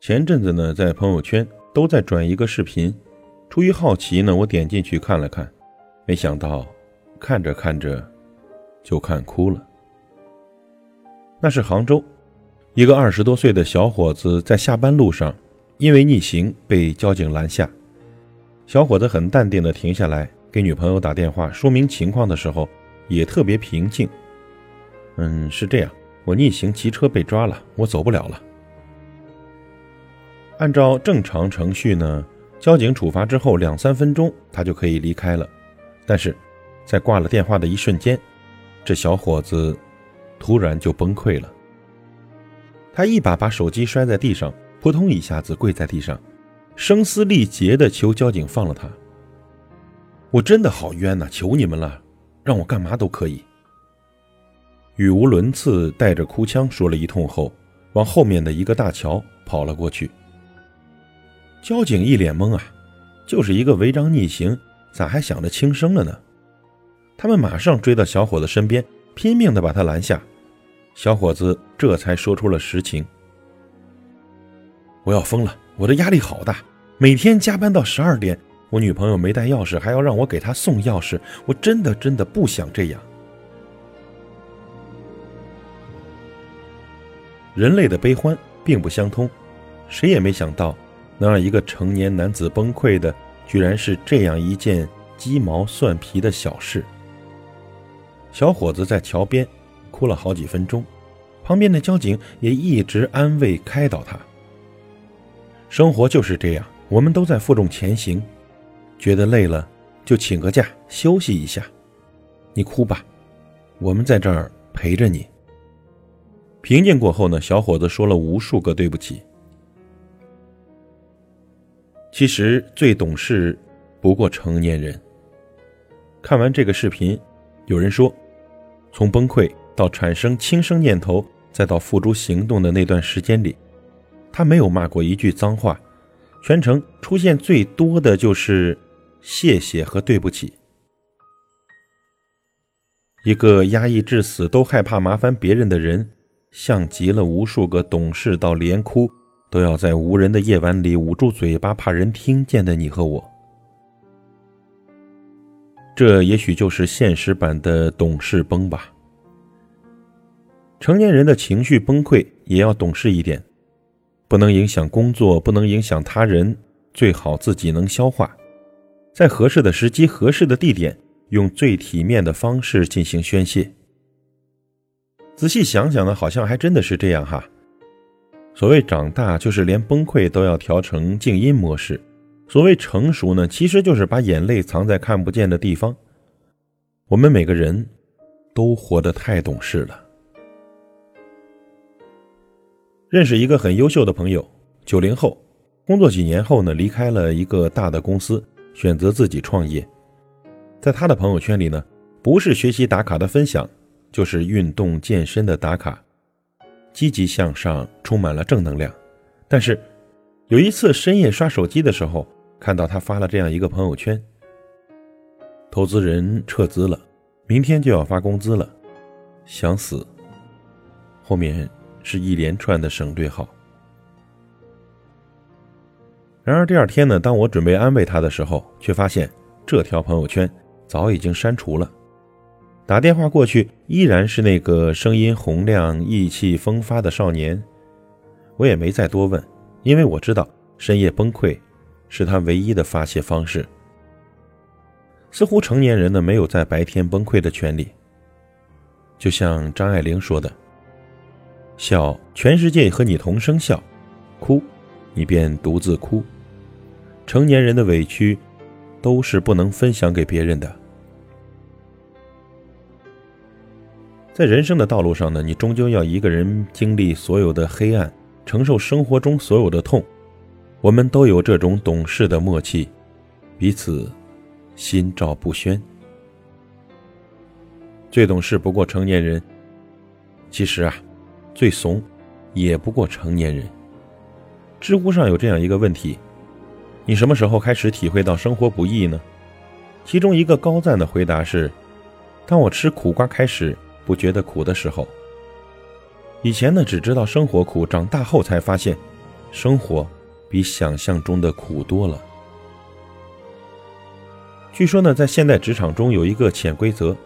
前阵子呢，在朋友圈都在转一个视频，出于好奇呢，我点进去看了看，没想到看着看着就看哭了。那是杭州一个二十多岁的小伙子在下班路上，因为逆行被交警拦下。小伙子很淡定的停下来给女朋友打电话说明情况的时候，也特别平静。嗯，是这样，我逆行骑车被抓了，我走不了了。按照正常程序呢，交警处罚之后两三分钟他就可以离开了。但是，在挂了电话的一瞬间，这小伙子突然就崩溃了。他一把把手机摔在地上，扑通一下子跪在地上，声嘶力竭地求交警放了他。我真的好冤呐！求你们了，让我干嘛都可以。语无伦次，带着哭腔说了一通后，往后面的一个大桥跑了过去。交警一脸懵啊，就是一个违章逆行，咋还想着轻生了呢？他们马上追到小伙子身边，拼命的把他拦下。小伙子这才说出了实情：“我要疯了，我的压力好大，每天加班到十二点，我女朋友没带钥匙，还要让我给她送钥匙，我真的真的不想这样。”人类的悲欢并不相通，谁也没想到。能让一个成年男子崩溃的，居然是这样一件鸡毛蒜皮的小事。小伙子在桥边哭了好几分钟，旁边的交警也一直安慰开导他。生活就是这样，我们都在负重前行，觉得累了就请个假休息一下。你哭吧，我们在这儿陪着你。平静过后呢，小伙子说了无数个对不起。其实最懂事不过成年人。看完这个视频，有人说，从崩溃到产生轻生念头，再到付诸行动的那段时间里，他没有骂过一句脏话，全程出现最多的就是谢谢和对不起。一个压抑至死都害怕麻烦别人的人，像极了无数个懂事到连哭。都要在无人的夜晚里捂住嘴巴，怕人听见的你和我，这也许就是现实版的懂事崩吧。成年人的情绪崩溃也要懂事一点，不能影响工作，不能影响他人，最好自己能消化，在合适的时机、合适的地点，用最体面的方式进行宣泄。仔细想想呢，好像还真的是这样哈。所谓长大，就是连崩溃都要调成静音模式；所谓成熟呢，其实就是把眼泪藏在看不见的地方。我们每个人都活得太懂事了。认识一个很优秀的朋友，九零后，工作几年后呢，离开了一个大的公司，选择自己创业。在他的朋友圈里呢，不是学习打卡的分享，就是运动健身的打卡。积极向上，充满了正能量。但是，有一次深夜刷手机的时候，看到他发了这样一个朋友圈：投资人撤资了，明天就要发工资了，想死。后面是一连串的省略号。然而第二天呢，当我准备安慰他的时候，却发现这条朋友圈早已经删除了。打电话过去，依然是那个声音洪亮、意气风发的少年。我也没再多问，因为我知道深夜崩溃是他唯一的发泄方式。似乎成年人呢，没有在白天崩溃的权利。就像张爱玲说的：“笑，全世界和你同声笑；哭，你便独自哭。”成年人的委屈，都是不能分享给别人的。在人生的道路上呢，你终究要一个人经历所有的黑暗，承受生活中所有的痛。我们都有这种懂事的默契，彼此心照不宣。最懂事不过成年人，其实啊，最怂也不过成年人。知乎上有这样一个问题：你什么时候开始体会到生活不易呢？其中一个高赞的回答是：当我吃苦瓜开始不觉得苦的时候。以前呢，只知道生活苦，长大后才发现，生活比想象中的苦多了。据说呢，在现代职场中有一个潜规则：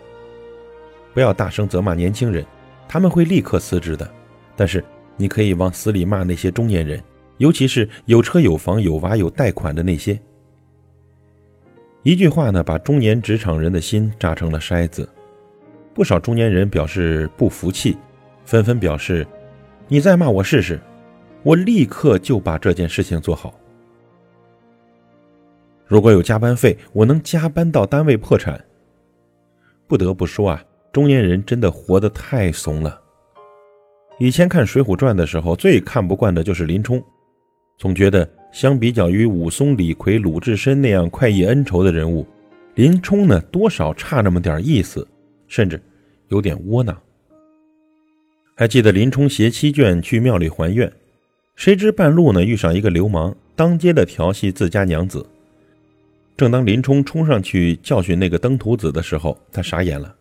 不要大声责骂年轻人，他们会立刻辞职的。但是你可以往死里骂那些中年人，尤其是有车有房有娃有贷款的那些。一句话呢，把中年职场人的心扎成了筛子。不少中年人表示不服气。纷纷表示：“你再骂我试试，我立刻就把这件事情做好。如果有加班费，我能加班到单位破产。”不得不说啊，中年人真的活得太怂了。以前看《水浒传》的时候，最看不惯的就是林冲，总觉得相比较于武松、李逵、鲁智深那样快意恩仇的人物，林冲呢多少差那么点意思，甚至有点窝囊。还记得林冲携妻眷去庙里还愿，谁知半路呢遇上一个流氓，当街的调戏自家娘子。正当林冲冲上去教训那个登徒子的时候，他傻眼了。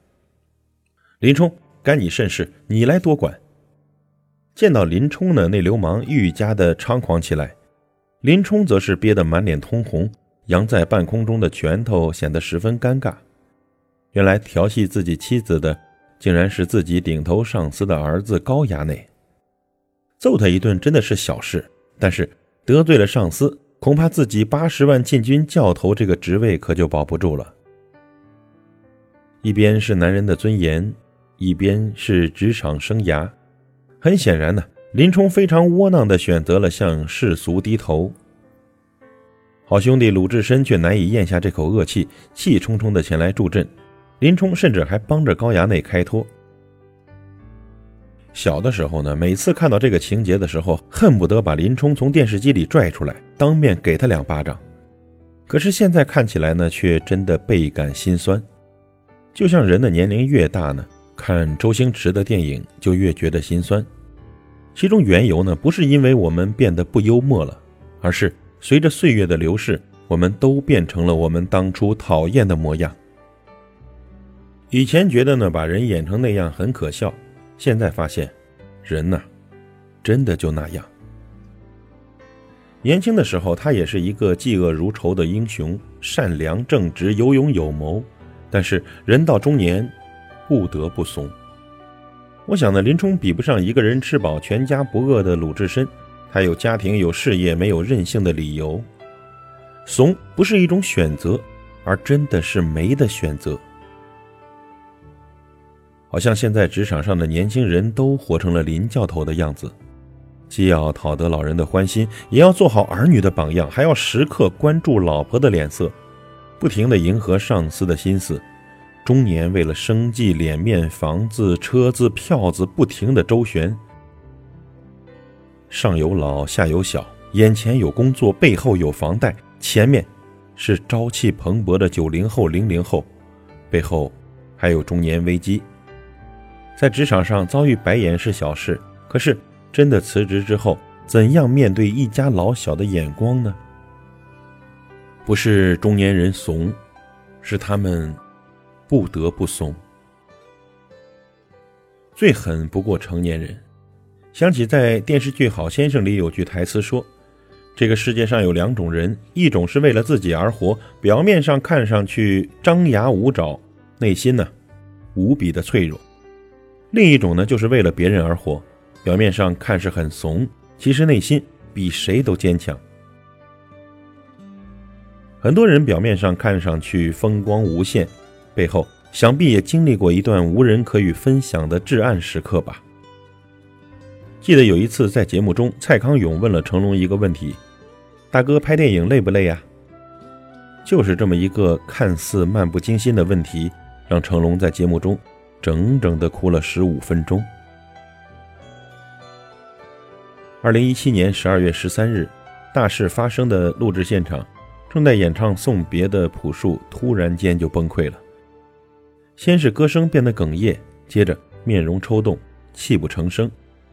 林冲，该你甚事？你来多管。见到林冲呢，那流氓愈加的猖狂起来，林冲则是憋得满脸通红，扬在半空中的拳头显得十分尴尬。原来调戏自己妻子的。竟然是自己顶头上司的儿子高衙内，揍他一顿真的是小事，但是得罪了上司，恐怕自己八十万禁军教头这个职位可就保不住了。一边是男人的尊严，一边是职场生涯，很显然呢，林冲非常窝囊的选择了向世俗低头。好兄弟鲁智深却难以咽下这口恶气，气冲冲的前来助阵。林冲甚至还帮着高衙内开脱。小的时候呢，每次看到这个情节的时候，恨不得把林冲从电视机里拽出来，当面给他两巴掌。可是现在看起来呢，却真的倍感心酸。就像人的年龄越大呢，看周星驰的电影就越觉得心酸。其中缘由呢，不是因为我们变得不幽默了，而是随着岁月的流逝，我们都变成了我们当初讨厌的模样。以前觉得呢，把人演成那样很可笑，现在发现，人呐，真的就那样。年轻的时候，他也是一个嫉恶如仇的英雄，善良正直，有勇有谋。但是人到中年，不得不怂。我想呢，林冲比不上一个人吃饱全家不饿的鲁智深，他有家庭有事业，没有任性的理由。怂不是一种选择，而真的是没得选择。好像现在职场上的年轻人都活成了林教头的样子，既要讨得老人的欢心，也要做好儿女的榜样，还要时刻关注老婆的脸色，不停地迎合上司的心思。中年为了生计、脸面、房子、车子、票子，不停的周旋。上有老，下有小，眼前有工作，背后有房贷，前面是朝气蓬勃的九零后、零零后，背后还有中年危机。在职场上遭遇白眼是小事，可是真的辞职之后，怎样面对一家老小的眼光呢？不是中年人怂，是他们不得不怂。最狠不过成年人。想起在电视剧《好先生》里有句台词说：“这个世界上有两种人，一种是为了自己而活，表面上看上去张牙舞爪，内心呢无比的脆弱。”另一种呢，就是为了别人而活，表面上看似很怂，其实内心比谁都坚强。很多人表面上看上去风光无限，背后想必也经历过一段无人可以分享的至暗时刻吧。记得有一次在节目中，蔡康永问了成龙一个问题：“大哥拍电影累不累啊？”就是这么一个看似漫不经心的问题，让成龙在节目中。整整的哭了十五分钟。二零一七年十二月十三日，大事发生的录制现场，正在演唱送别的朴树突然间就崩溃了。先是歌声变得哽咽，接着面容抽动，泣不成声，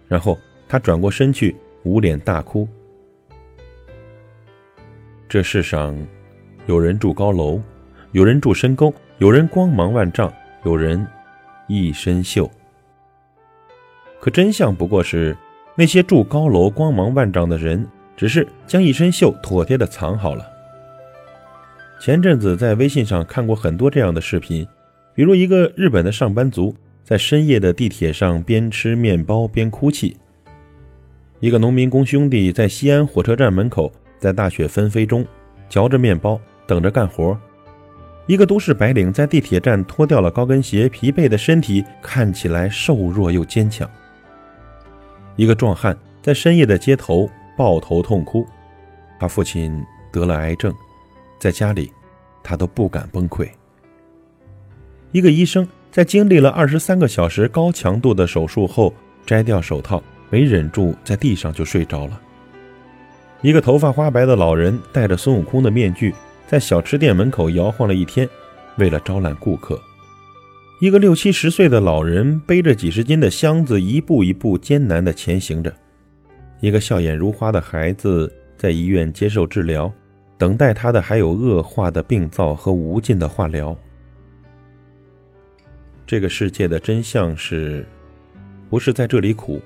然后他转过身去，捂脸大哭。这世上，有人住高楼，有人住深沟，有人光芒万丈，有人一身锈。可真相不过是，那些住高楼、光芒万丈的人，只是将一身锈妥帖的藏好了。前阵子在微信上看过很多这样的视频，比如一个日本的上班族在深夜的地铁上边吃面包边哭泣；一个农民工兄弟在西安火车站门口，在大雪纷飞中嚼着面包等着干活；一个都市白领在地铁站脱掉了高跟鞋，疲惫的身体看起来瘦弱又坚强。一个壮汉在深夜的街头抱头痛哭，他父亲得了癌症，在家里他都不敢崩溃。一个医生在经历了二十三个小时高强度的手术后，摘掉手套，没忍住在地上就睡着了。一个头发花白的老人戴着孙悟空的面具，在小吃店门口摇晃了一天，为了招揽顾客。一个六七十岁的老人背着几十斤的箱子，一步一步艰难地前行着。一个笑眼如花的孩子在医院接受治疗，等待他的还有恶化的病灶和无尽的化疗。这个世界的真相是，不是在这里苦，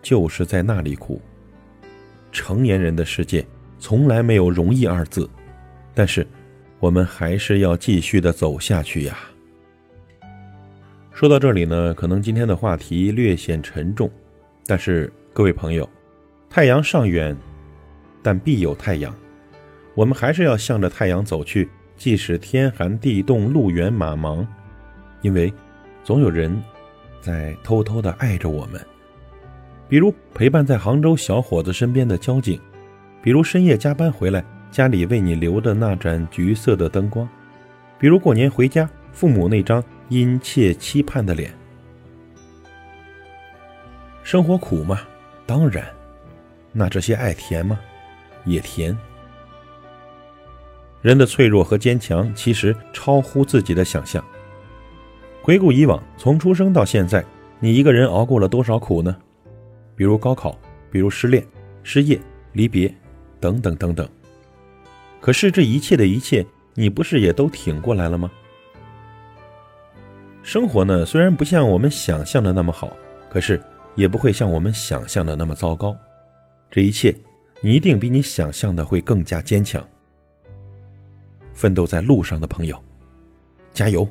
就是在那里苦。成年人的世界从来没有容易二字，但是我们还是要继续的走下去呀。说到这里呢，可能今天的话题略显沉重，但是各位朋友，太阳尚远，但必有太阳。我们还是要向着太阳走去，即使天寒地冻、路远马忙，因为总有人在偷偷的爱着我们。比如陪伴在杭州小伙子身边的交警，比如深夜加班回来家里为你留的那盏橘色的灯光，比如过年回家父母那张。殷切期盼的脸，生活苦吗？当然。那这些爱甜吗？也甜。人的脆弱和坚强，其实超乎自己的想象。回顾以往，从出生到现在，你一个人熬过了多少苦呢？比如高考，比如失恋、失业、离别，等等等等。可是这一切的一切，你不是也都挺过来了吗？生活呢，虽然不像我们想象的那么好，可是也不会像我们想象的那么糟糕。这一切，你一定比你想象的会更加坚强。奋斗在路上的朋友，加油！